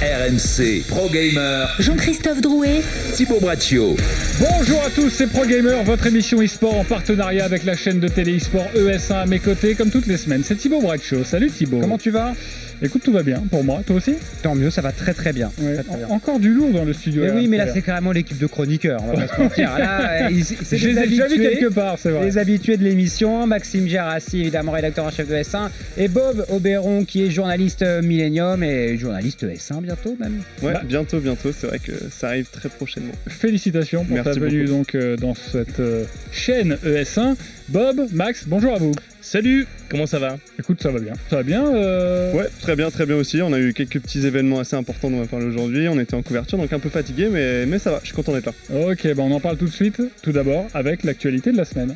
RMC Pro Gamer, Jean-Christophe Drouet, Thibaut Braccio. Bonjour à tous, c'est Pro Gamer, votre émission e-sport en partenariat avec la chaîne de télé e-sport ES1 à mes côtés, comme toutes les semaines. C'est Thibaut Braccio. Salut Thibaut. Comment tu vas? Écoute, tout va bien pour moi. Toi aussi Tant mieux, ça va très très bien. Ouais. Très, très bien. En- Encore du lourd dans le studio. Mais oui, mais là c'est carrément l'équipe de chroniqueurs. On va pas se mentir. Là, ils- Je les ai déjà vus habitués, quelque part, c'est vrai. Les habitués de l'émission, Maxime Gérassi, évidemment rédacteur en chef de S1, et Bob Oberon qui est journaliste euh, Millennium et journaliste S1 bientôt même. Ouais, Bah. bientôt, bientôt. C'est vrai que ça arrive très prochainement. Félicitations pour Merci ta venue donc euh, dans cette euh, chaîne ES1. Bob, Max, bonjour à vous. Salut, comment ça va? Écoute, ça va bien. Ça va bien euh, Ouais, très bien, très bien aussi. On a eu quelques petits événements assez importants dont on va parler aujourd'hui. On était en couverture, donc un peu fatigué, mais, mais ça va. Je suis content d'être là. Ok, bah on en parle tout de suite. Tout d'abord avec l'actualité de la semaine.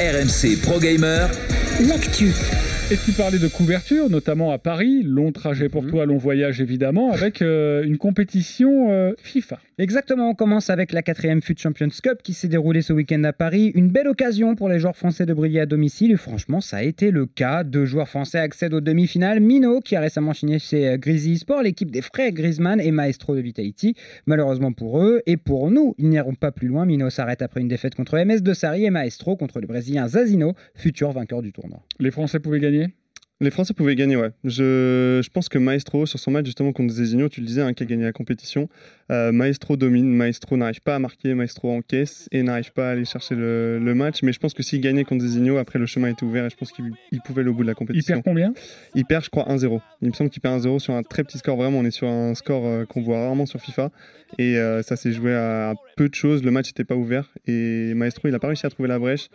RMC Pro Gamer, l'actu. Et tu parlais de couverture, notamment à Paris. Long trajet pour Mhm. toi, long voyage évidemment, avec euh, une compétition euh, FIFA. Exactement, on commence avec la quatrième FUT Champions Cup qui s'est déroulée ce week-end à Paris. Une belle occasion pour les joueurs français de briller à domicile et franchement ça a été le cas. Deux joueurs français accèdent aux demi-finales. Mino qui a récemment signé chez euh, Grizzly Sport, l'équipe des frères Griezmann et Maestro de Vitality. Malheureusement pour eux et pour nous, ils n'iront pas plus loin. Mino s'arrête après une défaite contre MS de Sarri et Maestro contre le Brésilien Zazino, futur vainqueur du tournoi. Les Français pouvaient gagner Les Français pouvaient gagner, ouais. Je, je pense que Maestro, sur son match justement contre Zezino, tu le disais, hein, qui a gagné la compétition, euh, Maestro domine, Maestro n'arrive pas à marquer, Maestro encaisse et n'arrive pas à aller chercher le, le match. Mais je pense que s'il gagnait contre Zezino, après le chemin était ouvert et je pense qu'il il pouvait aller au bout de la Il compétition. perd combien? Il perd, je crois, 1-0. Il me semble qu'il perd 1-0 sur un très petit score. Vraiment, on est sur un score euh, qu'on voit rarement sur FIFA. Et euh, ça s'est joué à peu de choses. Le match n'était pas ouvert. Et Maestro, il n'a pas réussi à trouver la brèche.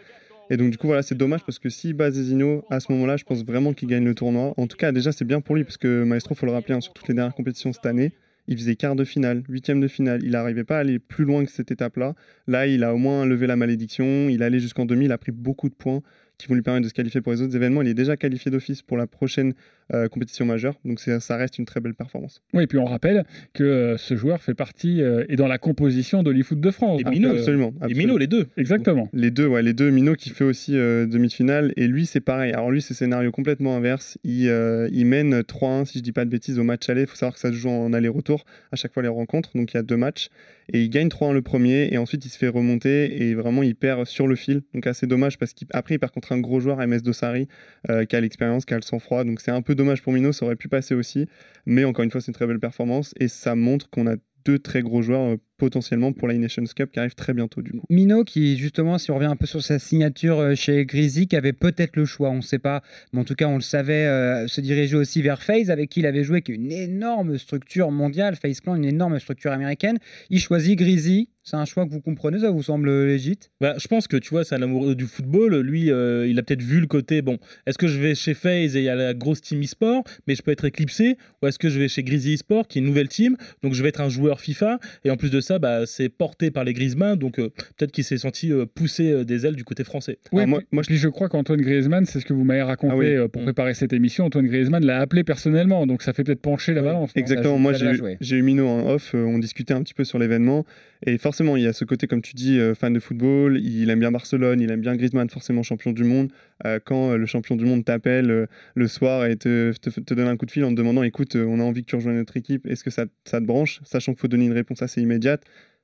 Et donc, du coup, voilà, c'est dommage parce que s'il bat Zezino, à ce moment-là, je pense vraiment qu'il gagne le tournoi. En tout cas, déjà, c'est bien pour lui parce que Maestro, faut le rappeler, hein, sur toutes les dernières compétitions cette année, il faisait quart de finale, huitième de finale. Il n'arrivait pas à aller plus loin que cette étape-là. Là, il a au moins levé la malédiction. Il allé jusqu'en demi. Il a pris beaucoup de points qui vont lui permettre de se qualifier pour les autres événements. Il est déjà qualifié d'office pour la prochaine euh, compétition majeure. Donc ça reste une très belle performance. Oui, et puis on rappelle que euh, ce joueur fait partie euh, et dans la composition de l'eFoot de France. Et Donc, Mino, euh, absolument. Et absolument. Mino, les deux. Exactement. Les deux, ouais, les deux. Mino qui fait aussi euh, demi-finale et lui c'est pareil. Alors lui c'est scénario complètement inverse. Il, euh, il mène 3-1 si je dis pas de bêtises au match aller. Il faut savoir que ça se joue en aller-retour à chaque fois les rencontres. Donc il y a deux matchs et il gagne 3-1 le premier et ensuite il se fait remonter et vraiment il perd sur le fil. Donc assez dommage parce qu'après il perd contre un gros joueur MS Dossari euh, qui a l'expérience, qui a le sang-froid. Donc c'est un peu dommage pour Mino. Ça aurait pu passer aussi. Mais encore une fois c'est une très belle performance et ça montre qu'on a deux très gros joueurs euh, potentiellement pour la Nations Cup qui arrive très bientôt du coup. Mino, qui justement, si on revient un peu sur sa signature euh, chez Grizzly, qui avait peut-être le choix, on ne sait pas, mais en tout cas, on le savait, euh, se diriger aussi vers FaZe, avec qui il avait joué, qui est une énorme structure mondiale, FaZe Clan, une énorme structure américaine. Il choisit Grizzly. C'est un choix que vous comprenez, ça vous semble légit Bah, je pense que tu vois, c'est un amoureux du football. Lui, euh, il a peut-être vu le côté bon, est-ce que je vais chez FaZe et il y a la grosse team e-sport, mais je peux être éclipsé, ou est-ce que je vais chez Grizzly e-sport, qui est une nouvelle team, donc je vais être un joueur FIFA, et en plus de ça, bah, c'est porté par les Griezmann, donc euh, peut-être qu'il s'est senti euh, pousser euh, des ailes du côté français. Oui, moi- je- puis je crois qu'Antoine Griezmann, c'est ce que vous m'avez raconté Ah oui. euh, pour Mm. préparer cette émission. Antoine Griezmann l'a appelé personnellement, donc ça fait peut-être pencher la Oui, balance. Exactement, moi j'ai eu- joué. j'ai eu Mino en off, euh, on discutait un petit peu sur l'événement, et forcément il y a ce côté, comme tu dis, euh, fan de football, il aime bien Barcelone, il aime bien Griezmann, forcément champion du monde. Euh, quand euh, le champion du monde t'appelle euh, le soir et te, te, te donne un coup de fil en te demandant, écoute, euh, on a envie que tu rejoignes notre équipe, est-ce que ça, ça te branche? Sachant qu'il faut donner une réponse assez immédiate,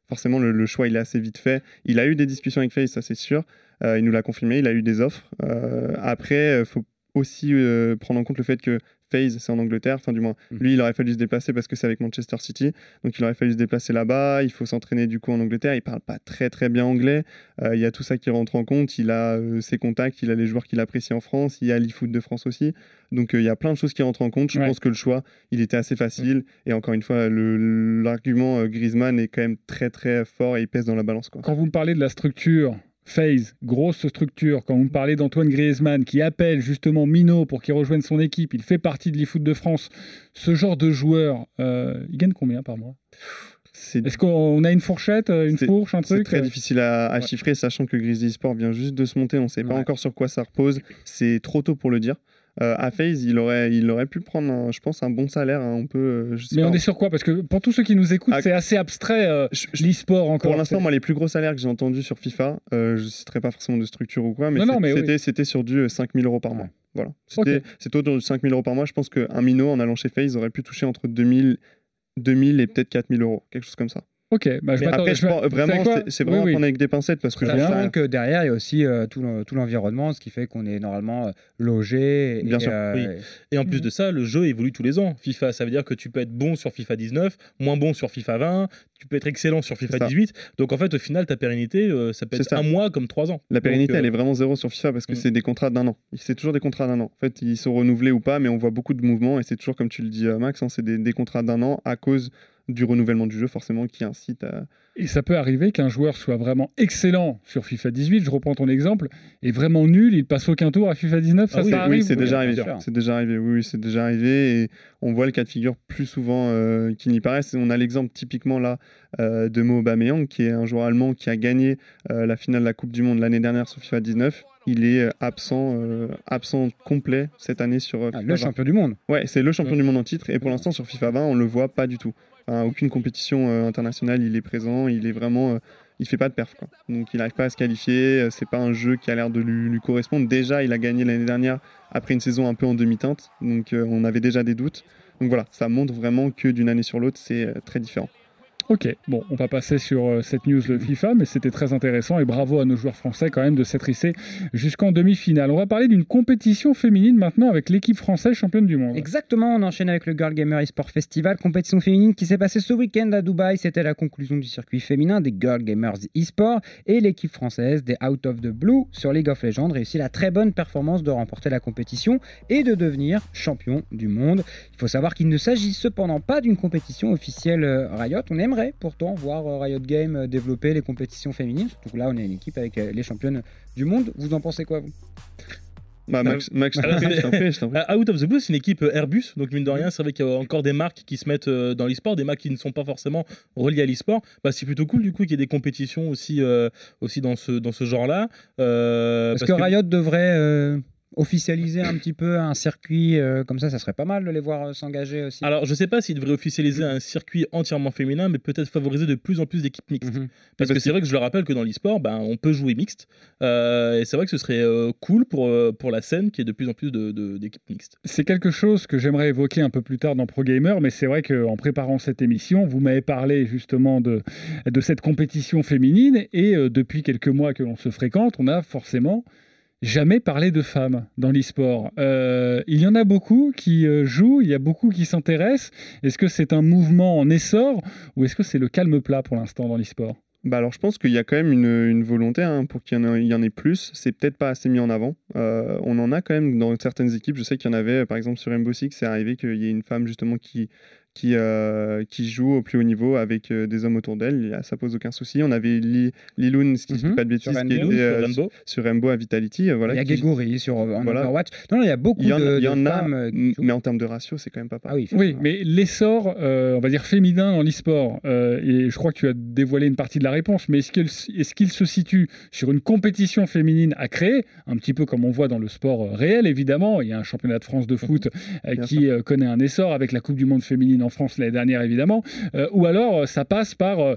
forcément le, choix il est assez vite fait. Il a eu des discussions avec FaZe, ça c'est sûr, Euh, il nous l'a confirmé, il a eu des offres. Euh, après, il faut aussi euh, prendre en compte le fait que FaZe, c'est en Angleterre, enfin du moins, Mhm. lui, il aurait fallu se déplacer parce que c'est avec Manchester City, donc il aurait fallu se déplacer là-bas, il faut s'entraîner du coup en Angleterre, il parle pas très très bien anglais, Euh, il y a tout ça qui rentre en compte, il a euh, ses contacts, il a les joueurs qu'il apprécie en France, il y a l'e-foot de France aussi, donc euh, il y a plein de choses qui rentrent en compte, je Ouais. pense que le choix, il était assez facile, et encore une fois, l'argument Griezmann est quand même très très fort et il pèse dans la balance. Quoi. Quand vous me parlez de la structure, FaZe, grosse structure, quand vous me parlez d'Antoine Griezmann qui appelle justement Mino pour qu'il rejoigne son équipe, il fait partie de l'eFoot de France, ce genre de joueur, euh, il gagne combien par mois? C'est Est-ce qu'on a une fourchette, euh, une C'est- fourche, un C'est truc? très euh difficile à, à Ouais. chiffrer, sachant que Grizzly Sport vient juste de se monter. On ne sait pas Ouais. encore sur quoi ça repose. C'est trop tôt pour le dire. Euh, à FaZe, il aurait, il aurait pu prendre, un- je pense, un bon salaire. hein. On peut, euh, je sais Mais pas. on est sur quoi? Parce que pour tous ceux qui nous écoutent, Ah, c'est assez abstrait, euh, l'e-sport encore. pour l'instant, moi, les plus gros salaires que j'ai entendus sur FIFA, euh, je ne citerai pas forcément de structure ou quoi, mais oui. c'était sur du 5000 euros par mois. Voilà. C'était c'est autour de 5000 euros par mois. Je pense qu'un minot en allant chez FaZe aurait pu toucher entre 2000, 2000 et peut-être 4000 euros, quelque chose comme ça. Ok, bah, je après, je pense- vraiment, c'est- Oui, vraiment oui. prendre avec des pincettes parce que bien. que derrière, il y a aussi euh, tout le- tout l'environnement, ce qui fait qu'on est normalement euh, logé. et, Bien sûr, euh, oui. Et en plus de ça, le jeu évolue tous les ans. FIFA, ça veut dire que tu peux être bon sur FIFA 19, moins bon sur FIFA 20, tu peux être excellent sur FIFA ça. 18. Donc en fait, au final, ta pérennité, euh, ça peut être ça. un mois comme trois ans. La pérennité, Donc, euh, elle est vraiment zéro sur FIFA parce que Mm. c'est des contrats d'un an. C'est toujours des contrats d'un an. En fait, ils sont renouvelés ou pas, mais on voit beaucoup de mouvements et c'est toujours, comme tu le dis, Max, hein, c'est des, des contrats d'un an à cause du renouvellement du jeu, forcément, qui incite à. Et ça peut arriver qu'un joueur soit vraiment excellent sur FIFA 18, je reprends ton exemple, et vraiment nul, il passe aucun tour à FIFA 19, ça, Ah oui, ça oui, arrive c'est oui, déjà bien arrivé. C'est déjà arrivé. Oui, oui, c'est déjà arrivé et on voit le cas de figure plus souvent euh, qu'il n'y paraît. On a l'exemple typiquement là euh, de Mo Aubameyang, qui est un joueur allemand qui a gagné euh, la finale de la Coupe du Monde l'année dernière sur FIFA 19. Il est absent, euh, absent complet cette année sur euh, ah, FIFA le 20. champion du monde. Ouais, c'est le champion du monde en titre. Et pour l'instant, sur FIFA 20, on le voit pas du tout. Aucune compétition euh, internationale, il est présent. Il est vraiment. euh, il fait pas de perf. Quoi. Donc il n'arrive pas à se qualifier. euh, C'est pas un jeu qui a l'air de lui, correspondre. Déjà, il a gagné l'année dernière après une saison un peu en demi-teinte. Donc on avait déjà des doutes. Donc voilà, ça montre vraiment que d'une année sur l'autre, c'est très différent. Ok, bon, on va passer sur euh, cette news de FIFA, mais c'était très intéressant et bravo à nos joueurs français quand même de s'être hissés jusqu'en demi-finale. On va parler d'une compétition féminine maintenant avec l'équipe française championne du monde. Exactement, on enchaîne avec le Girl Gamer eSport Festival, compétition féminine qui s'est passée ce week-end à Dubaï. C'était la conclusion du circuit féminin des Girl Gamers eSport et l'équipe française des Out of the Blue sur League of Legends réussit la très bonne performance de remporter la compétition et de devenir champion du monde. Il faut savoir qu'il ne s'agit cependant pas d'une compétition officielle euh, Riot. On aimerait pourtant voir euh, Riot Games euh, développer les compétitions féminines, surtout que là on est une équipe avec euh, les championnes du monde. Vous en pensez quoi vous? Bah, Max, Max, prie, t'en prie. Euh, Out of the Blue, c'est une équipe Airbus, donc mine de rien, c'est vrai qu'il y a encore des marques qui se mettent dans l'e-sport, des marques qui ne sont pas forcément reliées à l'e-sport. Bah, c'est plutôt cool du coup qu'il y ait des compétitions aussi, euh, aussi dans ce, dans ce genre-là. Euh, Est-ce parce que, Riot devrait euh, officialiser un petit peu un circuit euh, comme ça Ça serait pas mal de les voir euh, s'engager aussi. Alors, je sais pas s'ils devraient officialiser un circuit entièrement féminin, mais peut-être favoriser de plus en plus d'équipes mixtes. Mhm. Parce Parce que c'est vrai que je le rappelle que dans l'e-sport, ben, on peut jouer mixte. Euh, et c'est vrai que ce serait cool pour, pour la scène qui est de plus en plus de- de- d'équipes mixtes. C'est quelque chose que j'aimerais évoquer un peu plus tard dans Pro Gamer, mais c'est vrai qu'en préparant cette émission, vous m'avez parlé justement de, de cette compétition féminine, et depuis quelques mois que l'on se fréquente, on a forcément jamais parlé de femmes dans l'e-sport. Euh, il y en a beaucoup qui euh, jouent, il y a beaucoup qui s'intéressent. Est-ce que c'est un mouvement en essor, ou est-ce que c'est le calme plat pour l'instant dans l'e-sport? Bah alors je pense qu'il y a quand même une, volonté hein, pour qu'il y, en ait- il y en ait plus. C'est peut-être pas assez mis en avant. Euh, on en a quand même dans certaines équipes. Je sais qu'il y en avait, par exemple sur Rainbow Six, c'est arrivé qu'il y ait une femme justement qui, qui, euh, qui joue au plus haut niveau avec euh, des hommes autour d'elle. Ça pose aucun souci. On avait Li, Liloun, si je dis Mhm, pas de sur bêtises, qui Rainbow, était Sur euh, sur Rainbow à Vitality. euh, voilà, il y a qui- Gregory sur Voilà. Overwatch. Non, non, il y a beaucoup il y en, de, il y de a, femmes. qui mais en termes de ratio, c'est quand même pas Ah pareil. oui, mais l'essor, euh, on va dire féminin dans l'e-sport, euh, et je crois que tu as dévoilé une partie de la réponse, mais est-ce qu'il est se situe sur une compétition féminine à créer, un petit peu comme on voit dans le sport réel, évidemment, il y a un championnat de France de foot euh, Bien qui euh, connaît un essor avec la Coupe du Monde féminine en France l'année dernière, évidemment, euh, ou alors euh, ça passe par euh,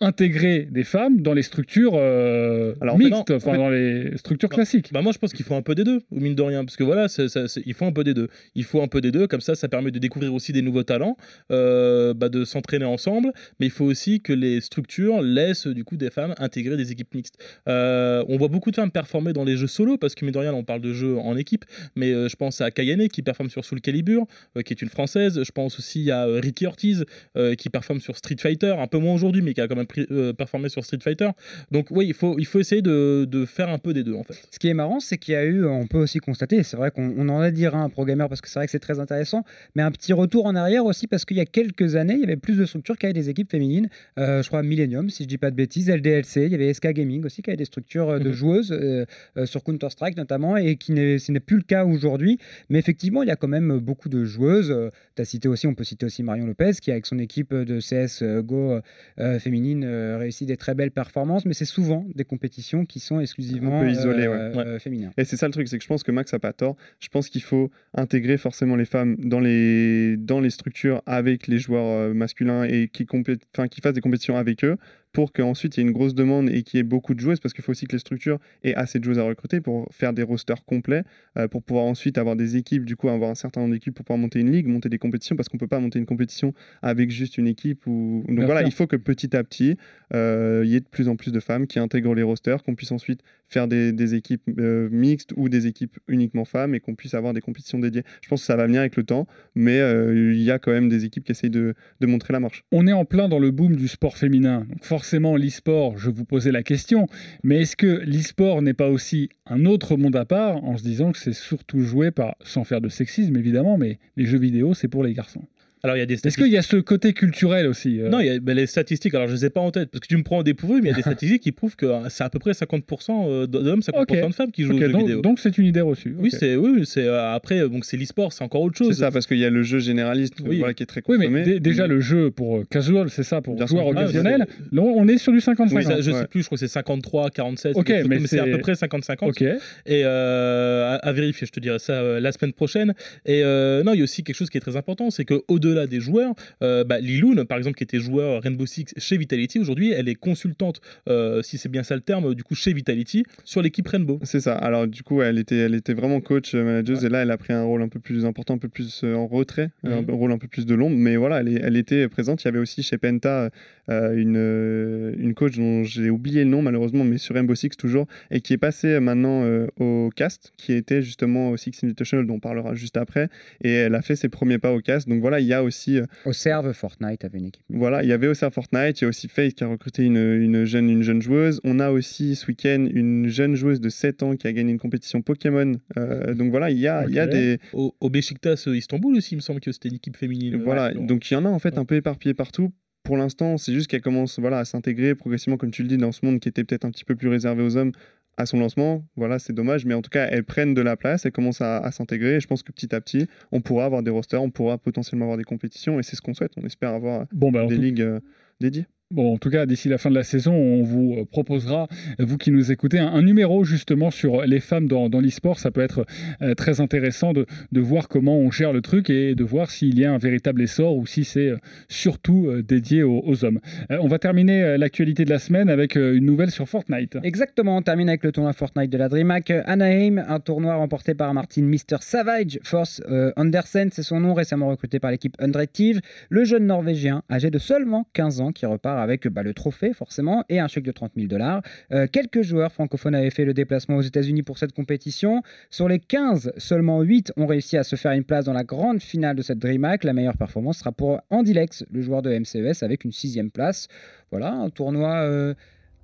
intégrer des femmes dans les structures Alors, mixtes, en enfin fait- dans les structures Non. classiques. Bah moi je pense qu'il faut un peu des deux, au mine de rien, parce que voilà, c'est- c'est- c'est- il faut un peu des deux. Il faut un peu des deux, comme ça, ça permet de découvrir aussi des nouveaux talents, bah, de s'entraîner ensemble, mais il faut aussi que les structures laissent du coup des femmes intégrer des équipes mixtes. On voit beaucoup de femmes performer dans les jeux solo, parce que mine de rien, on parle de jeux en équipe, mais je pense à Kayane qui performe sur Soul Calibur, qui est une française. Je pense aussi à euh, Ricky Ortiz euh, qui performe sur Street Fighter, un peu moins aujourd'hui, mais qui a quand même euh, performé sur Street Fighter. Donc oui, il faut, il faut essayer de, de faire un peu des deux en fait. Ce qui est marrant, c'est qu'il y a eu, on peut aussi constater, c'est vrai qu'on on en a dit un à ProGamer parce que c'est vrai que c'est très intéressant, mais un petit retour en arrière aussi parce qu'il y a quelques années, il y avait plus de structures qui avaient des équipes féminines. Euh, je crois Millennium, si je dis pas de bêtises, LDLC, il y avait SK Gaming aussi qui avait des structures de Mhm. joueuses euh, euh, sur Counter-Strike notamment et qui n'est, ce n'est plus le cas aujourd'hui. Mais effectivement, il y a quand même beaucoup de joueuses. tu as cité aussi, on peut citer aussi Marion Lopez qui avec son équipe de CS euh, Go euh, féminine euh, réussit des très belles performances, mais c'est souvent des compétitions qui sont exclusivement isolées, ouais. euh, euh, féminines. Et c'est ça le truc, c'est que je pense que Max a pas tort. Je pense qu'il faut intégrer forcément les femmes dans les, dans les structures avec les joueurs euh, masculins et qui, enfin, qui fassent des compétitions avec eux pour qu'ensuite il y ait une grosse demande et qu'il y ait beaucoup de joueuses, parce qu'il faut aussi que les structures aient assez de joueuses à recruter pour faire des rosters complets, euh, pour pouvoir ensuite avoir des équipes, du coup avoir un certain nombre d'équipes pour pouvoir monter une ligue, monter des compétitions, parce qu'on peut pas monter une compétition avec juste une équipe. Ou... Donc Bien voilà, sûr. il faut que petit à petit, euh, il y ait de plus en plus de femmes qui intègrent les rosters, qu'on puisse ensuite faire des, des équipes euh, mixtes ou des équipes uniquement femmes et qu'on puisse avoir des compétitions dédiées. Je pense que ça va venir avec le temps, mais il y a quand même des équipes qui essayent de, de montrer la marche. On est en plein dans le boom du sport féminin. Donc forcément, l'e-sport, je vous posais la question, mais est-ce que l'e-sport n'est pas aussi un autre monde à part en se disant que c'est surtout joué par, sans faire de sexisme évidemment, mais les jeux vidéo, c'est pour les garçons? Alors il y a des Est-ce qu'il y a ce côté culturel aussi euh, Non, il y a ben, les statistiques, alors je les ai pas en tête, parce que tu me prends au dépourvu, mais il y a des statistiques qui prouvent que euh, c'est à peu près 50% d'hommes, 50% Ok. de femmes qui jouent aux jeux donc, vidéo. donc c'est une idée reçue. oui, c'est oui, oui, c'est euh, après euh, donc c'est l'e-sport, c'est encore autre C'est chose. ça, parce qu'il y a le jeu généraliste Oui. voilà, qui est très Oui, consommé. mais dé- déjà le jeu pour euh, casual, c'est ça, pour Bien joueurs sûr. Ah, occasionnels. c'est- Là, on est sur du 55 Oui, ça, je Ouais. sais plus, je crois que c'est 53, 47, Ok, quelque chose mais c'est à c'est- peu près 50-50. Ok. Et euh, à, à vérifier, je te dirai ça euh, la semaine prochaine. Et euh, non, il y a aussi quelque chose qui est très important, c'est que au-delà des joueurs, euh, bah, Liloun, par exemple, qui était joueur Rainbow Six chez Vitality, aujourd'hui, elle est consultante, euh, si c'est bien ça le terme, du coup chez Vitality, sur l'équipe Rainbow. C'est ça. Alors du coup, elle était, elle était vraiment coach, euh, manageuse, et là, elle a pris un rôle un peu plus important, un peu plus en retrait, Mhm. un rôle un peu plus de l'ombre. Mais voilà, elle, elle était présente. Il y avait aussi chez Penta une, une coach dont j'ai oublié le nom malheureusement, mais sur Rainbow Six toujours, et qui est passée maintenant euh, au cast, qui était justement au Six Invitational, dont on parlera juste après. Et elle a fait ses premiers pas au cast. Donc voilà, il y a aussi euh, Au serve, Fortnite avait une équipe. Voilà, il y avait aussi à Fortnite, il y a aussi Faith qui a recruté une, une jeune, une jeune joueuse. On a aussi ce week-end une jeune joueuse de 7 ans qui a gagné une compétition Pokémon. Euh, donc voilà, il y a, il y a Ok. des. Au, au euh, Istanbul aussi, il me semble que c'était une équipe féminine. Voilà, Ouais, donc- donc il y en a en fait un peu éparpillé partout. Pour l'instant, c'est juste qu'elle commence voilà, à s'intégrer progressivement, comme tu le dis, dans ce monde qui était peut-être un petit peu plus réservé aux hommes à son lancement. Voilà, c'est dommage, mais en tout cas, elles prennent de la place, elles commencent à, à s'intégrer. Et je pense que petit à petit, on pourra avoir des rosters, on pourra potentiellement avoir des compétitions, et c'est ce qu'on souhaite. On espère avoir Bon, bah, des tout- ligues euh, dédiées. Bon, en tout cas, d'ici la fin de la saison, on vous euh, proposera, euh, vous qui nous écoutez, un, numéro justement sur les femmes dans, dans l'e-sport. Ça peut être euh, très intéressant de, de voir comment on gère le truc et de voir s'il y a un véritable essor ou si c'est euh, surtout euh, dédié aux, hommes. Euh, on va terminer euh, l'actualité de la semaine avec euh, une nouvelle sur Fortnite. Exactement, on termine avec le tournoi Fortnite de la DreamHack Anaheim, un tournoi remporté par Martin Mr. Savage, Force euh, Andersen, c'est son nom, récemment recruté par l'équipe Undirective, le jeune Norvégien, âgé de seulement 15 ans, qui repart avec bah, le trophée forcément et un chèque de 30 000 dollars. Euh, quelques joueurs francophones avaient fait le déplacement aux États-Unis pour cette compétition. Sur les 15, seulement 8 ont réussi à se faire une place dans la grande finale de cette DreamHack. La meilleure performance sera pour Andy Lex, le joueur de MCES, avec une sixième place. Voilà, un tournoi euh,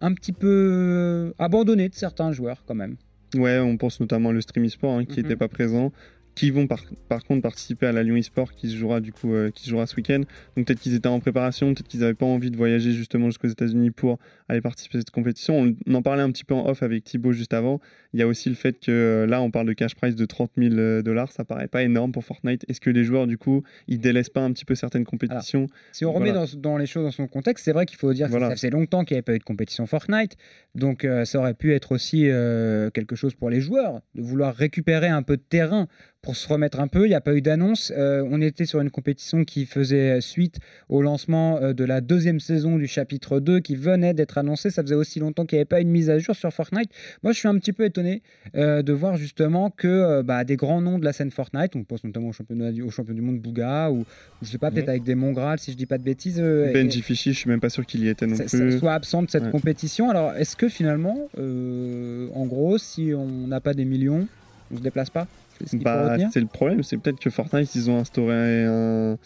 un petit peu euh, abandonné de certains joueurs quand même. Ouais, on pense notamment au Stream eSport hein, qui Mhm. n'était pas présent, qui vont par, contre participer à la Lyon eSport qui se jouera du coup euh, qui jouera ce week-end. Donc peut-être qu'ils étaient en préparation, peut-être qu'ils n'avaient pas envie de voyager justement jusqu'aux États-Unis pour aller participer à cette compétition. On, on en parlait un petit peu en off avec Thibaut juste avant. Il y a aussi le fait que euh, là on parle de cash prize de 30 000 dollars, ça paraît pas énorme pour Fortnite. Est-ce que les joueurs du coup ils délaissent pas un petit peu certaines compétitions? Si on remet Voilà. dans, dans les choses dans son contexte, c'est vrai qu'il faut dire que ça faisait longtemps qu'il n'y avait pas eu de compétition Fortnite. Donc euh, ça aurait pu être aussi euh, quelque chose pour les joueurs, de vouloir récupérer un peu de terrain pour se remettre un peu. Il n'y a pas eu d'annonce. Euh, on était sur une compétition qui faisait suite au lancement euh, de la deuxième saison du chapitre 2 qui venait d'être annoncé. Ça faisait aussi longtemps qu'il n'y avait pas une mise à jour sur Fortnite. Moi, je suis un petit peu étonné euh, de voir justement que euh, bah, des grands noms de la scène Fortnite, on pense notamment au championnat du, au champion du monde Bouga ou, ou je sais pas, peut-être avec des Mongrals, si je dis pas de bêtises. euh, Benji Fishy, je suis même pas sûr qu'il y était non ça- plus. ça soit absent de cette Ouais. compétition. Alors, est-ce que finalement, en gros, si on n'a pas des millions, on se déplace pas? C'est ce Bah, c'est le problème, c'est peut-être que Fortnite ils ont instauré un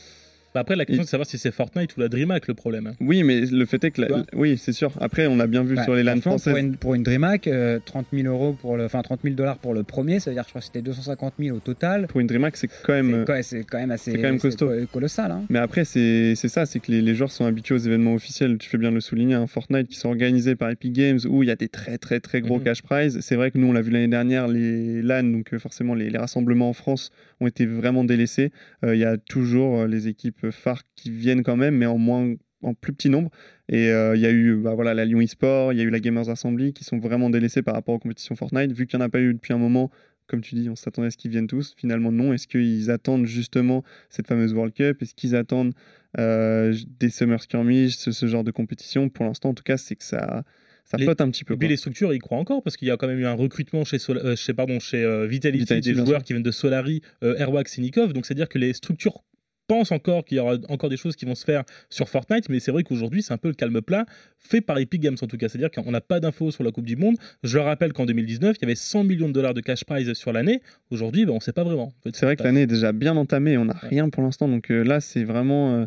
Bah après, la question Et- c'est de savoir si c'est Fortnite ou la DreamHack le problème. hein. Oui, mais le fait est que. la- Oui, c'est sûr. Après, on a bien vu Bah, sur les LAN françaises. Pour une, pour une DreamHack, euh, 30 000 euros pour le, enfin 30 000 dollars pour le premier, ça veut dire que je crois que c'était 250 000 au total. Pour une DreamHack, c'est quand même. C'est euh, quand- même assez c'est quand même costaud. co- colossal. hein. Mais après, c'est ça, c'est que les, les joueurs sont habitués aux événements officiels. Tu fais bien le souligner, un Fortnite qui sont organisés par Epic Games où il y a des très très très gros Mhm. cash prizes. C'est vrai que nous, on l'a vu l'année dernière, les LAN, donc euh, forcément les, les rassemblements en France ont été vraiment délaissés. Euh, Il y a toujours euh, les équipes phares qui viennent quand même, mais en moins en plus petit nombre. Et euh, il y a eu bah, voilà, la Lyon eSport, il y a eu la Gamers Assembly qui sont vraiment délaissés par rapport aux compétitions Fortnite. Vu qu'il n'y en a pas eu depuis un moment, comme tu dis, on s'attendait à ce qu'ils viennent tous. Finalement, non. Est-ce qu'ils attendent justement cette fameuse World Cup? Est-ce qu'ils attendent euh, des Summer Skirmish, ce, ce genre de compétition? Pour l'instant, en tout cas, c'est que ça, ça Les- flotte un petit peu. Et puis quoi. les structures, ils croient encore parce qu'il y a quand même eu un recrutement chez, Sol- euh, chez, pardon, chez euh, Vitality, Vitality, des joueurs qui viennent de Solari, euh, Airwax et Nikov. Donc c'est-à-dire que les structures pensent encore qu'il y aura encore des choses qui vont se faire sur Fortnite, mais c'est vrai qu'aujourd'hui c'est un peu le calme plat, fait par Epic Games en tout cas. C'est-à-dire qu'on n'a pas d'infos sur la Coupe du Monde. Je rappelle qu'en 2019, il y avait 100 millions de dollars de cash prize sur l'année. Aujourd'hui, ben, on ne sait pas vraiment. En fait, C'est vrai que l'année est déjà bien entamée, on n'a rien pour l'instant. Donc euh, là, c'est vraiment, euh,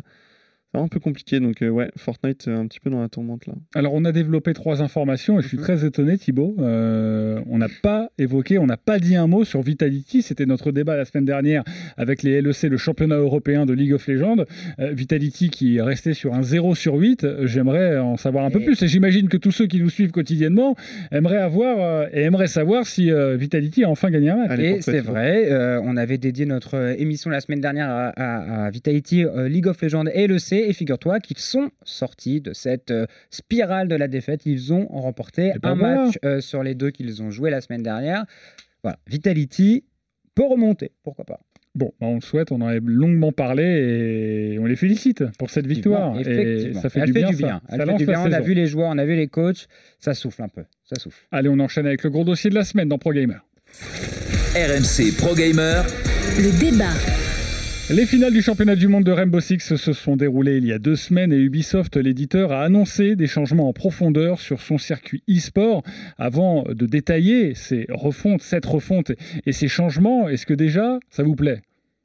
c'est vraiment un peu compliqué. Donc euh, ouais, Fortnite euh, un petit peu dans la tourmente là. Alors, on a développé trois informations et je suis Mhm. très étonné, Thibaut. Euh, on n'a pas évoqué, on n'a pas dit un mot sur Vitality. C'était notre débat la semaine dernière avec les LEC, le championnat européen de League of Legends. Euh, Vitality qui est resté sur un 0 sur 8. Euh, J'aimerais en savoir un peu plus. Et j'imagine que tous ceux qui nous suivent quotidiennement aimeraient avoir euh, et aimeraient savoir si euh, Vitality a enfin gagné un match. Allez, c'est vrai, euh, on avait dédié notre émission la semaine dernière à, à- à Vitality, euh, League of Legends et LEC. Et figure-toi qu'ils sont sortis de cette euh, spirale de la défaite. Ils ont remporté un voilà. match euh, sur les deux qu'ils ont joué la semaine dernière. Voilà, Vitality peut remonter, pourquoi pas. Bon, bah, on le souhaite, on en a longuement parlé et on les félicite pour cette victoire. Et ça fait Elle du fait bien. du ça. bien. Elle Ça fait lance du la bien. On a vu les joueurs, on a vu les coachs. Ça souffle un peu. Ça souffle. Allez, on enchaîne avec le gros dossier de la semaine dans Pro Gamer. RMC Pro Gamer, Le débat. Les finales du championnat du monde de Rainbow Six se sont déroulées il y a deux semaines et Ubisoft, l'éditeur, a annoncé des changements en profondeur sur son circuit e-sport. Avant de détailler ces refontes, cette refonte et ces changements, est-ce que déjà ça vous plaît?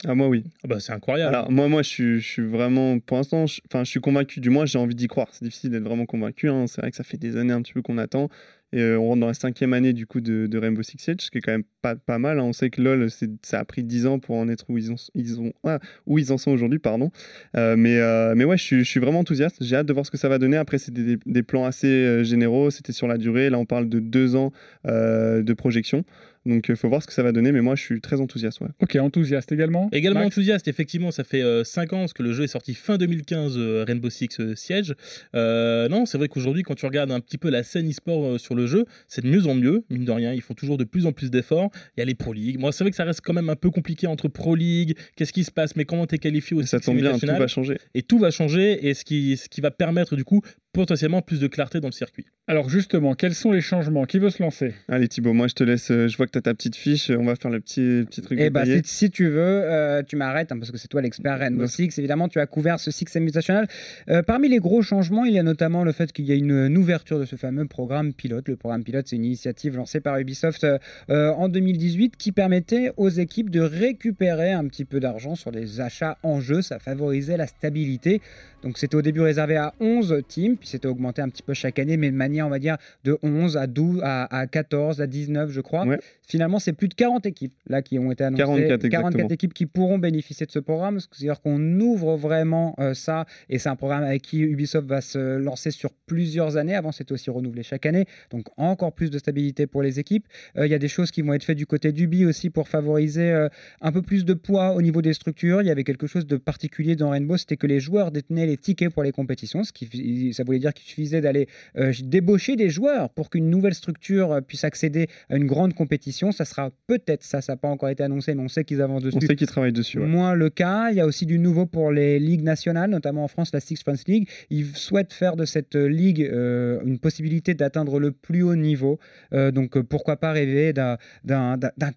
Ah moi oui. Ah bah, c'est incroyable. Alors moi moi je suis, je suis vraiment pour l'instant je- enfin je suis convaincu du moins j'ai envie d'y croire. C'est difficile d'être vraiment convaincu. hein. C'est vrai que ça fait des années un petit peu qu'on attend. Et euh, on rentre dans la cinquième année du coup de, Rainbow Six Siege, ce qui est quand même pas, mal. hein. On sait que LoL ça a pris 10 ans pour en être où ils, ont, ah, en sont aujourd'hui, pardon. Euh, mais, euh, mais ouais, je suis, vraiment enthousiaste. J'ai hâte de voir ce que ça va donner. Après, c'était des, des plans assez généraux, c'était sur la durée. Là, on parle de deux ans de projection. Donc, il faut voir ce que ça va donner. Mais moi, je suis très enthousiaste. Ouais. Ok, enthousiaste également Également Max enthousiaste, effectivement, ça fait 5 ans parce que le jeu est sorti fin 2015, euh, Rainbow Six euh, Siege. Euh, non, c'est vrai qu'aujourd'hui, quand tu regardes un petit peu la scène e-sport euh, sur le jeu, c'est de mieux en mieux, mine de rien. Ils font toujours de plus en plus d'efforts. Il y a les Pro League. Moi, c'est vrai que ça reste quand même un peu compliqué entre Pro League, qu'est-ce qui se passe, mais comment tu es qualifié au ça tombe bien, tout va changer. Et tout va changer, et ce qui, ce qui va permettre, du coup, potentiellement plus de clarté dans le circuit. Alors justement, quels sont les changements? Qui veut se lancer? Allez, Thibaut, moi, je te laisse. euh, Je vois que tu as ta petite fiche. On va faire le petit, petit truc. Eh bah, si, si tu veux, euh, tu m'arrêtes hein, parce que c'est toi l'expert Rainbow. Six. Évidemment, tu as couvert ce Six Invitational. Euh, parmi les gros changements, il y a notamment le fait qu'il y a une, une ouverture de ce fameux programme pilote. Le programme pilote, c'est une initiative lancée par Ubisoft euh, en 2018 qui permettait aux équipes de récupérer un petit peu d'argent sur les achats en jeu. Ça favorisait la stabilité. Donc c'était au début réservé à 11 teams, puis c'était augmenté un petit peu chaque année, mais de manière, on va dire, de 11 à 12, à, à 14, à 19, je crois. Ouais. Finalement, c'est plus de 40 équipes là qui ont été annoncées. 44 exactement. équipes qui pourront bénéficier de ce programme. C'est-à-dire qu'on ouvre vraiment euh, ça, et c'est un programme avec qui Ubisoft va se lancer sur plusieurs années. Avant, c'était aussi renouvelé chaque année, donc encore plus de stabilité pour les équipes. Euh, Il y a des choses qui vont être faites du côté d'Ubi aussi pour favoriser euh, un peu plus de poids au niveau des structures. Il y avait quelque chose de particulier dans Rainbow, c'était que les joueurs détenaient les tickets pour les compétitions, ce qui ça voulait dire qu'il suffisait d'aller euh, débaucher des joueurs pour qu'une nouvelle structure euh, puisse accéder à une grande compétition. Ça sera peut-être ça, ça n'a pas encore été annoncé, mais on sait qu'ils avancent dessus On sait qu'ils travaillent dessus. ouais. moins le cas. Il y a aussi du nouveau pour les ligues nationales, notamment en France, la Six France League. Ils souhaitent faire de cette euh, ligue euh, une possibilité d'atteindre le plus haut niveau. Euh, donc pourquoi pas rêver d'un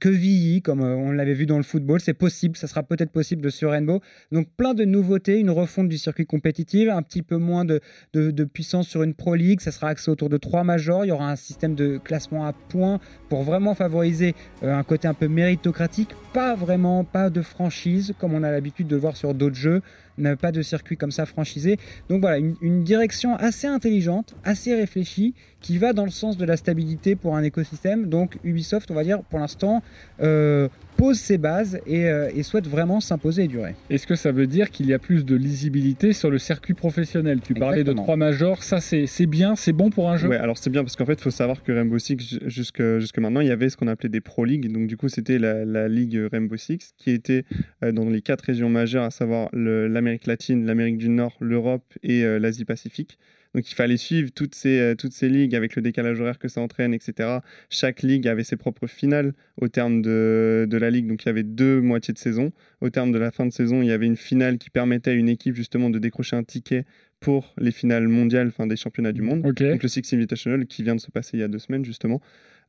quevilly, comme on l'avait vu dans le football. C'est possible, ça sera peut-être possible sur Rainbow. Donc plein de nouveautés, une refonte du circuit compétitif, un petit peu moins de, de- de puissance sur une Pro League. Ça sera axé autour de trois majors. Il y aura un système de classement à points pour vraiment favoriser euh, un côté un peu méritocratique, pas vraiment, pas de franchise comme on a l'habitude de voir sur d'autres jeux, n'a pas de circuit comme ça franchisé. Donc voilà, une, une direction assez intelligente, assez réfléchie, qui va dans le sens de la stabilité pour un écosystème. Donc Ubisoft, on va dire, pour l'instant, euh, pose ses bases et, euh, et souhaite vraiment s'imposer et durer. Est-ce que ça veut dire qu'il y a plus de lisibilité sur le circuit professionnel? Tu parlais de trois majors, ça c'est c'est bien, c'est bon pour un jeu? Ouais, alors c'est bien parce qu'en fait, il faut savoir que Rainbow Six, ju- jusque, jusque maintenant, il y avait ce qu'on appelait des Pro League. Donc, du coup, c'était la, la ligue Rainbow Six qui était euh, dans les quatre régions majeures, à savoir le- l'Amérique latine, l'Amérique du Nord, l'Europe et euh, l'Asie-Pacifique. Donc il fallait suivre toutes ces, euh, toutes ces ligues avec le décalage horaire que ça entraîne, etc. Chaque ligue avait ses propres finales au terme de, de la ligue. Donc il y avait deux moitiés de saison. Au terme de la fin de saison, il y avait une finale qui permettait à une équipe justement de décrocher un ticket pour les finales mondiales, enfin des championnats du monde. Donc le Six Invitational qui vient de se passer il y a deux semaines justement.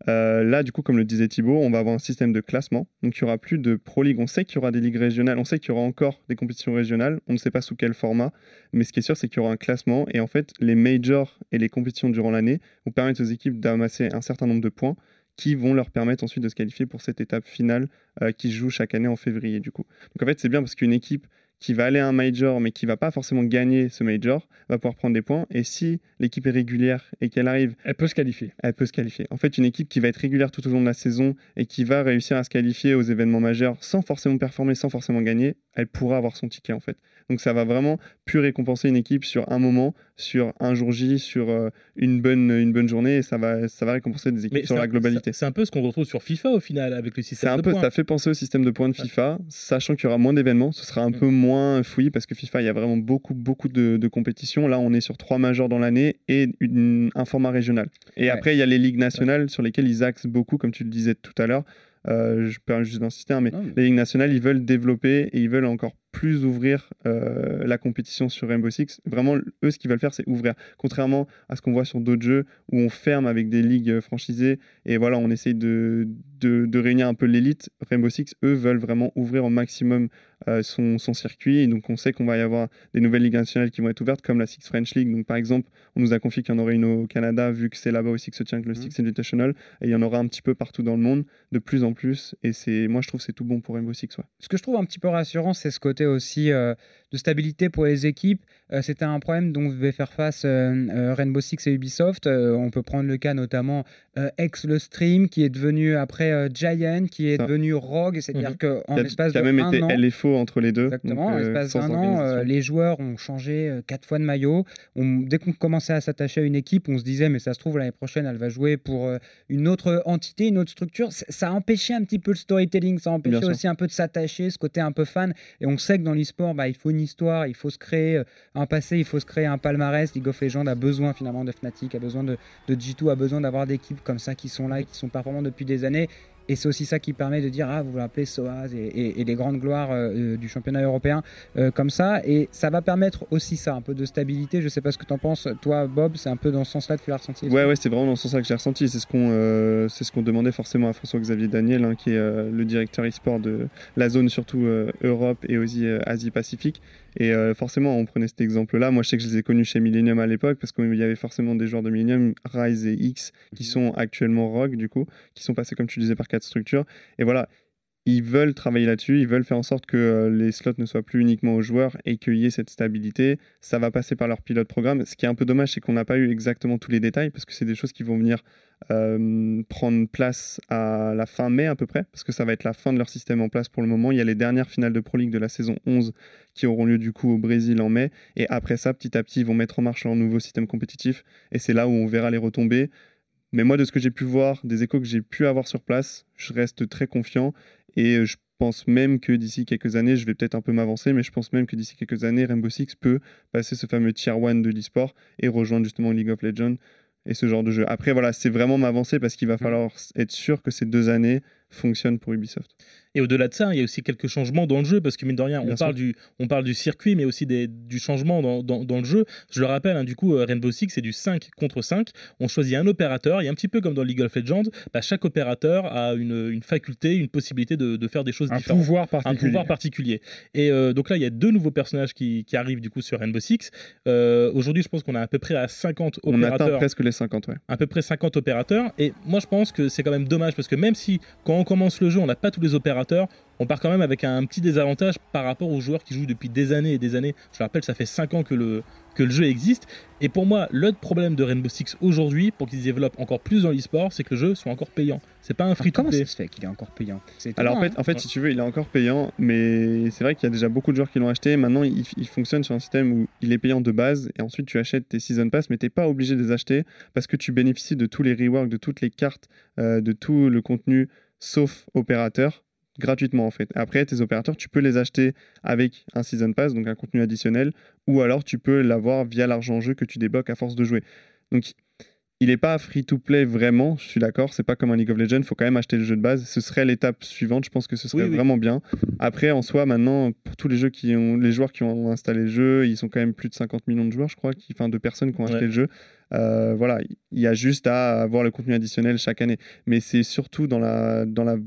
Euh, là, du coup, comme le disait Thibaut, on va avoir un système de classement. Donc il y aura plus de Pro League. On sait qu'il y aura des ligues régionales, on sait qu'il y aura encore des compétitions régionales. On ne sait pas sous quel format, mais ce qui est sûr, c'est qu'il y aura un classement. Et en fait, les majors et les compétitions durant l'année vont permettre aux équipes d'amasser un certain nombre de points qui vont leur permettre ensuite de se qualifier pour cette étape finale euh, qui se joue chaque année en février du coup. Donc en fait c'est bien parce qu'une équipe qui va aller à un major mais qui va pas forcément gagner ce major va pouvoir prendre des points et si l'équipe est régulière et qu'elle arrive Elle peut se qualifier. elle peut se qualifier. En fait, une équipe qui va être régulière tout au long de la saison et qui va réussir à se qualifier aux événements majeurs sans forcément performer, sans forcément gagner, elle pourra avoir son ticket en fait. Donc ça va vraiment plus récompenser une équipe sur un moment, sur un jour J, sur euh, une, bonne, une bonne journée et ça va, ça va récompenser des équipes Mais sur la un- globalité. C'est un peu ce qu'on retrouve sur FIFA au final avec le système un de peu, points. ça fait penser au système de points de FIFA, sachant qu'il y aura moins d'événements, ce sera un Mm. peu moins fouillis parce que FIFA, il y a vraiment beaucoup, beaucoup de, de compétitions. Là, on est sur trois majors dans l'année et une- un format régional. Et Ouais. après, il y a les ligues nationales sur lesquelles ils axent beaucoup, comme tu le disais tout à l'heure. Euh, je peux juste d'insister, hein, mais mais- les ligues nationales, ils veulent développer et ils veulent encore plus ouvrir euh, la compétition sur Rainbow Six. Vraiment, eux, ce qu'ils veulent faire, c'est ouvrir. Contrairement à ce qu'on voit sur d'autres jeux où on ferme avec des ligues franchisées et voilà, on essaye de, de, de réunir un peu l'élite. Rainbow Six, eux, veulent vraiment ouvrir au maximum euh, son, son circuit. Et donc, on sait qu'on va y avoir des nouvelles ligues nationales qui vont être ouvertes, comme la Six French League. Donc, par exemple, on nous a confié qu'il y en aurait une au Canada, vu que c'est là-bas aussi que se tient que le Mhm. Six Invitational. Et il y en aura un petit peu partout dans le monde, de plus en plus. Et c'est, moi, je trouve que c'est tout bon pour Rainbow Six. Ouais. Ce que je trouve un petit peu rassurant, c'est ce côté aussi euh, de stabilité pour les équipes. Euh, C'était un problème dont devait faire face euh, euh, Rainbow Six et Ubisoft. On peut prendre le cas notamment Ex le Stream, qui est devenu après Giant, qui est Ça. devenu Rogue. C'est-à-dire Mhm. qu'en l'espace de même un été an, LFO entre les deux. Exactement, donc, en l'espace d'un an, les joueurs ont changé quatre fois de maillot. On- dès qu'on commençait à s'attacher à une équipe, on se disait, mais ça se trouve, l'année prochaine, elle va jouer pour une autre entité, une autre structure. Ça a empêché un petit peu le storytelling, ça a empêché Bien sûr. aussi un peu de s'attacher, ce côté un peu fan. Et on sait que dans l'e-sport, bah, il faut une histoire, il faut se créer un passé, il faut se créer un palmarès. League of Legends a besoin finalement de Fnatic, a besoin de, de G2, a besoin d'avoir des équipes comme ça qui sont là et qui sont performantes depuis des années. Et c'est aussi ça qui permet de dire, ah, vous rappelez Soaz et, et- les grandes gloires euh, euh, du championnat européen euh, comme ça. Et ça va permettre aussi ça, un peu de stabilité. Je sais pas ce que tu en penses, toi, Bob, c'est un peu dans ce sens-là que tu l'as ressenti. Ouais, ouais, c'est vraiment dans ce sens-là que j'ai ressenti. C'est ce qu'on ce demandait forcément à François-Xavier Daniel, hein, qui est le directeur e-sport de la zone, surtout Europe et aussi Asie-Pacifique. Et euh, forcément, on prenait cet exemple-là. Moi, je sais que je les ai connus chez Millennium à l'époque, parce qu'il y avait forcément des joueurs de Millennium, Rise et X, qui sont actuellement Rogue, du coup, qui sont passés, comme tu disais, par quatre structures. Et voilà. Ils veulent travailler là-dessus, ils veulent faire en sorte que euh, les slots ne soient plus uniquement aux joueurs et qu'il y ait cette stabilité. Ça va passer par leur pilote programme. Ce qui est un peu dommage, c'est qu'on n'a pas eu exactement tous les détails parce que c'est des choses qui vont venir euh, prendre place à la fin mai à peu près, parce que ça va être la fin de leur système en place pour le moment. Il y a les dernières finales de Pro League de la saison 11 qui auront lieu du coup au Brésil en mai. Et après ça, petit à petit, ils vont mettre en marche leur nouveau système compétitif. Et c'est là où on verra les retombées. Mais moi, de ce que j'ai pu voir, des échos que j'ai pu avoir sur place, je reste très confiant. Et je pense même que d'ici quelques années, je vais peut-être un peu m'avancer, mais je pense même que d'ici quelques années, Rainbow Six peut passer ce fameux tier 1 de l'e-sport et rejoindre justement League of Legends et ce genre de jeu. Après, voilà, c'est vraiment m'avancer parce qu'il va falloir être sûr que ces deux années fonctionnent pour Ubisoft. Et au-delà de ça, il y a aussi quelques changements dans le jeu, parce que mine de rien, on parle, du, on parle du circuit, mais aussi des, du changement dans, dans- dans le jeu. Je le rappelle, hein, du coup, euh, Rainbow Six, c'est du 5 contre 5. On choisit un opérateur, et un petit peu comme dans League of Legends, bah, chaque opérateur a une, une faculté, une possibilité de, de faire des choses Un différentes pouvoir un pouvoir particulier. Et euh, donc là, il y a deux nouveaux personnages qui, qui arrivent du coup sur Rainbow Six. Euh, Aujourd'hui, je pense qu'on a à peu près à 50 On atteint opérateurs, presque les 50, ouais. à peu près 50 opérateurs. Et moi, je pense que c'est quand même dommage parce que même si quand on commence le jeu, on n'a pas tous les opérateurs, on part quand même avec un petit désavantage par rapport aux joueurs qui jouent depuis des années et des années. Je le rappelle, ça fait 5 ans que le, que le jeu existe. Et pour moi, l'autre problème de Rainbow Six aujourd'hui, pour qu'ils développent encore plus dans l'e-sport, c'est que le jeu soit encore payant. C'est pas un free to Comment play. ça se fait qu'il est encore payant? C'est Alors en fait, en fait Ouais. si tu veux, il est encore payant, mais c'est vrai qu'il y a déjà beaucoup de joueurs qui l'ont acheté. Maintenant, il, il fonctionne sur un système où il est payant de base, et ensuite tu achètes tes season pass, mais t'es pas obligé de les acheter parce que tu bénéficies de tous les reworks, de toutes les cartes, euh, de tout le contenu, sauf opérateur gratuitement en fait. Après, tes opérateurs, tu peux les acheter avec un Season Pass, donc un contenu additionnel, ou alors tu peux l'avoir via l'argent en jeu que tu débloques à force de jouer. Donc il n'est pas free to play vraiment, je suis d'accord, c'est pas comme un League of Legends, il faut quand même acheter le jeu de base. Ce serait l'étape suivante, je pense que ce serait Oui, oui. vraiment bien. Après, en soi, maintenant, pour tous les jeux qui ont, les joueurs qui ont installé le jeu, ils sont quand même plus de 50 millions de joueurs, je crois, qui, enfin de personnes qui ont acheté Ouais. le jeu. Euh, voilà, il y a juste à avoir le contenu additionnel chaque année. Mais c'est surtout dans la, dans la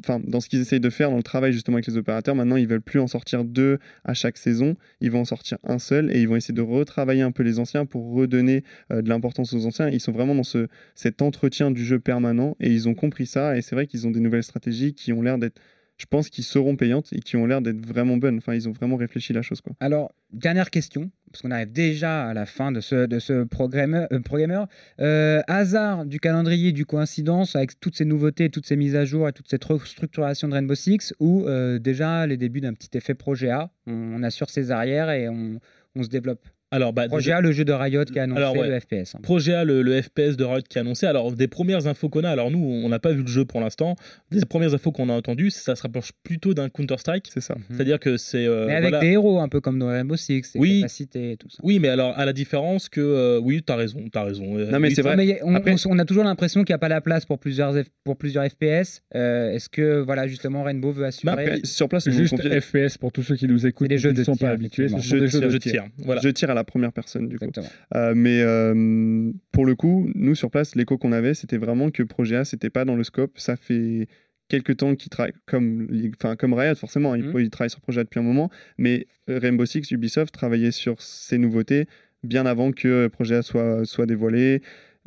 Enfin, dans ce qu'ils essayent de faire, dans le travail justement avec les opérateurs, maintenant ils veulent plus en sortir deux à chaque saison, ils vont en sortir un seul et ils vont essayer de retravailler un peu les anciens pour redonner euh, de l'importance aux anciens. Ils sont vraiment dans ce, cet entretien du jeu permanent et ils ont compris ça et c'est vrai qu'ils ont des nouvelles stratégies qui ont l'air d'être, je pense, qui seront payantes et qui ont l'air d'être vraiment bonnes. Enfin, ils ont vraiment réfléchi la chose quoi. Alors, dernière question, parce qu'on arrive déjà à la fin de ce, de ce programmeur. euh, programmeur. Euh, hasard du calendrier, du coïncidence avec toutes ces nouveautés, toutes ces mises à jour et toute cette restructuration de Rainbow Six, ou euh, déjà les débuts d'un petit effet projet A, on, on assure ses arrières et on, on se développe. Alors, bah, Projet déjà- A, le jeu de Riot qui a annoncé Alors, ouais. le FPS. hein. Projet A, le, le FPS de Riot qui est annoncé. Alors, des premières infos qu'on a, alors nous, on n'a pas vu le jeu pour l'instant. Des premières infos qu'on a entendues, ça se rapproche plutôt d'un Counter-Strike. C'est ça. Mhm. C'est-à-dire que c'est. euh, Mais avec voilà. des héros, un peu comme dans Rainbow Six, des Oui. capacités et tout ça. Oui, mais alors, à la différence que. euh, oui, t'as raison, t'as raison. Euh, Non, mais oui, c'est vrai. Mais a- on, Après- on- on a toujours l'impression qu'il n'y a pas la place pour plusieurs, F- pour plusieurs FPS. Euh, Est-ce que voilà justement Rainbow veut assurer Après, sur place, Juste FPS pour tous ceux qui nous écoutent et jeux qui de ne sont tir, pas habitués. Ce sont des Jeux jeux de tir. Voilà. je tire à la première personne du coup. Euh, mais euh, pour le coup, nous sur place, l'écho qu'on avait, c'était vraiment que Projet A, c'était pas dans le scope. Ça fait quelques temps qu'ils travaillent comme, enfin, comme Riot, forcément, ils, ils travaillent sur Projet A depuis un moment. Mais Rainbow Six, Ubisoft travaillait sur ces nouveautés bien avant que Projet A soit, soit dévoilé.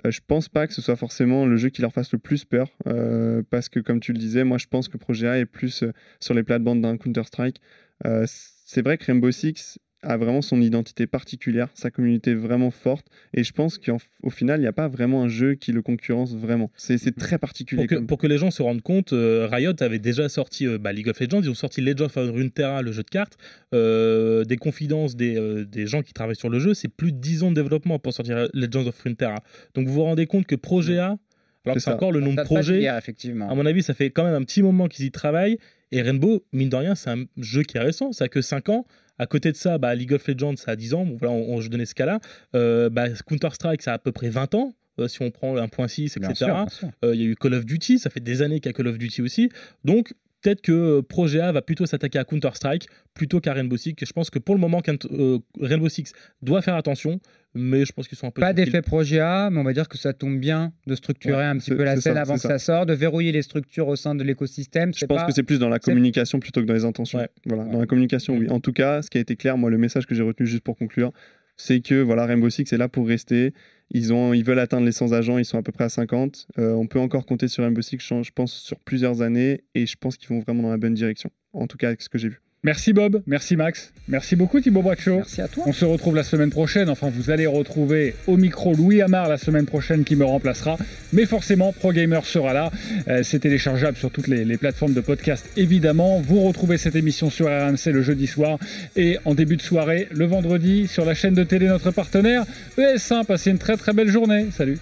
Euh, je pense pas que ce soit forcément le jeu qui leur fasse le plus peur, euh, parce que comme tu le disais, moi je pense que Projet A est plus euh, sur les plates-bandes d'un Counter-Strike. C'est vrai que Rainbow Six a vraiment son identité particulière, sa communauté vraiment forte, et je pense qu'au final, il n'y a pas vraiment un jeu qui le concurrence vraiment. C'est très particulier. Pour que, comme- pour que les gens se rendent compte, euh, Riot avait déjà sorti euh, bah, League of Legends, ils ont sorti Legend of Runeterra, le jeu de cartes, euh, des confidences des, euh, des gens qui travaillent sur le jeu, c'est plus de 10 ans de développement pour sortir Legends of Runeterra. Donc vous vous rendez compte que Projet A, alors C'est que c'est encore le nom de projet, d'hier, effectivement. à mon avis, ça fait quand même un petit moment qu'ils y travaillent. Et Rainbow, mine de rien, c'est un jeu qui est récent, ça a que 5 ans. À côté de ça, bah, League of Legends, ça a 10 ans. Bon, voilà, on, on- je donnais ce cas-là. Euh, bah, Counter-Strike, ça a à peu près 20 ans. euh, si on prend 1.6, Bien etc. Euh, Il y a eu Call of Duty, ça fait des années qu'il y a Call of Duty aussi. Donc, peut-être que euh, Projet A va plutôt s'attaquer à Counter-Strike plutôt qu'à Rainbow Six. Et je pense que pour le moment, euh, Rainbow Six doit faire attention, mais je pense qu'ils sont un peu. Pas d'effet projet A, mais on va dire que ça tombe bien de structurer Ouais, un petit peu la scène ça, avant que c'est ça. sorte, de verrouiller les structures au sein de l'écosystème. Je pense pas- que c'est plus dans la communication plutôt que dans les intentions. Ouais. Voilà, Ouais. Dans la communication, oui. En tout cas, ce qui a été clair, moi, le message que j'ai retenu juste pour conclure, c'est que voilà, Rainbow Six est là pour rester. Ils, veulent atteindre les 100 agents, ils sont à peu près à 50. Euh, on peut encore compter sur Rainbow Six, je pense, sur plusieurs années, et je pense qu'ils vont vraiment dans la bonne direction. En tout cas, avec ce que j'ai vu. Merci Bob, merci Max, merci beaucoup Thibaut Braccio. Merci à toi. On se retrouve la semaine prochaine. Enfin, vous allez retrouver au micro Louis Amar la semaine prochaine qui me remplacera. Mais forcément, ProGamer sera là. Euh, c'est téléchargeable sur toutes les, les plateformes de podcast, évidemment. Vous retrouvez cette émission sur RMC le jeudi soir et en début de soirée le vendredi sur la chaîne de télé notre partenaire ES1. Passez une très très belle journée. Salut.